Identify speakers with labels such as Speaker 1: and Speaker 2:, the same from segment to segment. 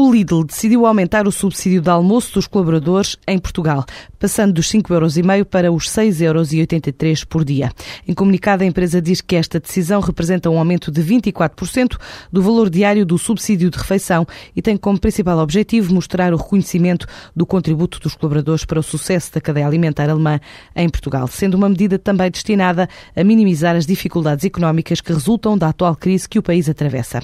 Speaker 1: O Lidl decidiu aumentar o subsídio de almoço dos colaboradores em Portugal, passando dos 5,5 euros para os 6,83 euros por dia. Em comunicado, a empresa diz que esta decisão representa um aumento de 24% do valor diário do subsídio de refeição e tem como principal objetivo mostrar o reconhecimento do contributo dos colaboradores para o sucesso da cadeia alimentar alemã em Portugal, sendo uma medida também destinada a minimizar as dificuldades económicas que resultam da atual crise que o país atravessa.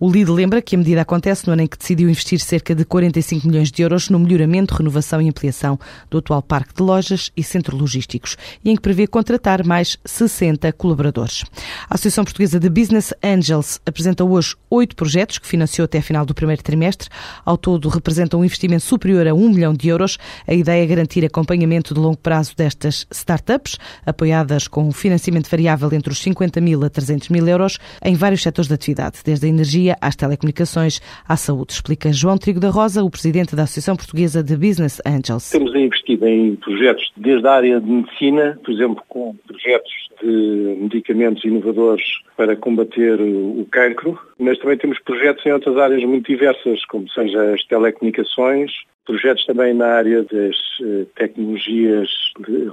Speaker 1: O Lidl lembra que a medida acontece no ano em que decidiu investir cerca de 45 milhões de euros no melhoramento, renovação e ampliação do atual parque de lojas e centros logísticos e em que prevê contratar mais 60 colaboradores. A Associação Portuguesa de Business Angels apresenta hoje oito projetos que financiou até a final do primeiro trimestre. Ao todo, representam um investimento superior a 1 milhão de euros. A ideia é garantir acompanhamento de longo prazo destas startups, apoiadas com um financiamento variável entre os 50 mil a 300 mil euros em vários setores de atividade, desde a energia às telecomunicações à saúde, explica João Trigo da Rosa, o presidente da Associação Portuguesa de Business Angels.
Speaker 2: Temos investido em projetos desde a área de medicina, por exemplo, com projetos de medicamentos inovadores para combater o cancro, mas também temos projetos em outras áreas muito diversas, como seja as telecomunicações, projetos também na área das eh, tecnologias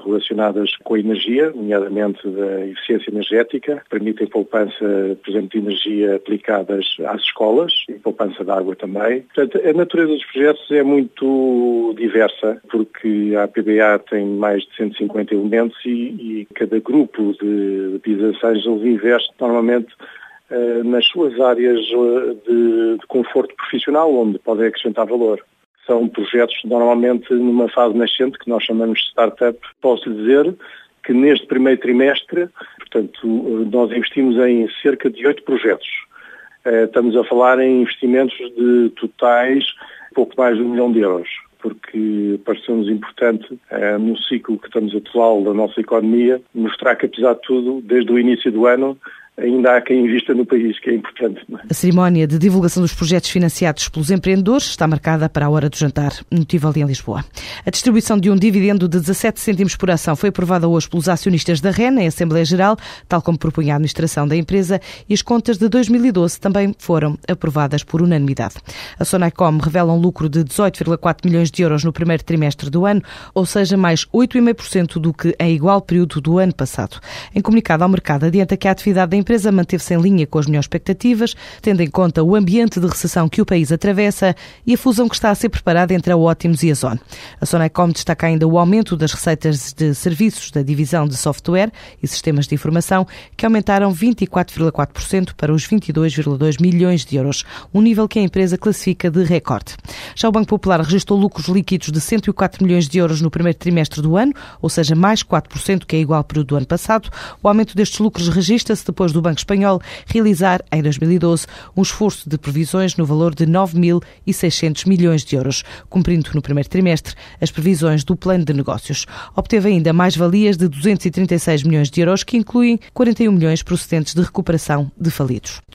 Speaker 2: relacionadas com a energia, nomeadamente da eficiência energética, permitem poupança, por exemplo, de energia aplicadas às escolas e poupança de água também. Portanto, a natureza dos projetos é muito diversa, porque a PBA tem mais de 150 elementos e, e cada grupo de business angels investe normalmente eh, nas suas áreas eh, de, de conforto profissional, onde podem acrescentar valor são projetos normalmente numa fase nascente, que nós chamamos de startup. Posso dizer que neste primeiro trimestre, portanto, nós investimos em cerca de oito projetos. Eh, estamos a falar em investimentos de totais pouco mais de um milhão de euros, porque pareceu-nos importante, eh, no ciclo que estamos atual da nossa economia, mostrar que, apesar de tudo, desde o início do ano, ainda há quem invista no país, que é importante.
Speaker 1: É? A cerimónia de divulgação dos projetos financiados pelos empreendedores está marcada para a hora do jantar no Tivoli em Lisboa. A distribuição de um dividendo de 17 cêntimos por ação foi aprovada hoje pelos acionistas da REN em Assembleia Geral, tal como propunha a administração da empresa, e as contas de 2012 também foram aprovadas por unanimidade. A Sonacom revela um lucro de 18,4 milhões de euros no primeiro trimestre do ano, ou seja, mais 8,5% do que em igual período do ano passado. Em comunicado ao mercado, adianta que a atividade da empresa manteve-se em linha com as melhores expectativas, tendo em conta o ambiente de recessão que o país atravessa e a fusão que está a ser preparada entre a Ótimos e a Zone. A Sonecom destaca ainda o aumento das receitas de serviços da divisão de software e sistemas de informação, que aumentaram 24,4% para os 22,2 milhões de euros, um nível que a empresa classifica de recorde. Já o Banco Popular registrou lucros líquidos de 104 milhões de euros no primeiro trimestre do ano, ou seja, mais 4% que é igual ao período do ano passado. O aumento destes lucros registra-se depois do Banco Espanhol realizar, em 2012, um esforço de previsões no valor de 9.600 milhões de euros, cumprindo no primeiro trimestre as previsões do plano de negócios. Obteve ainda mais valias de 236 milhões de euros, que incluem 41 milhões procedentes de recuperação de falidos.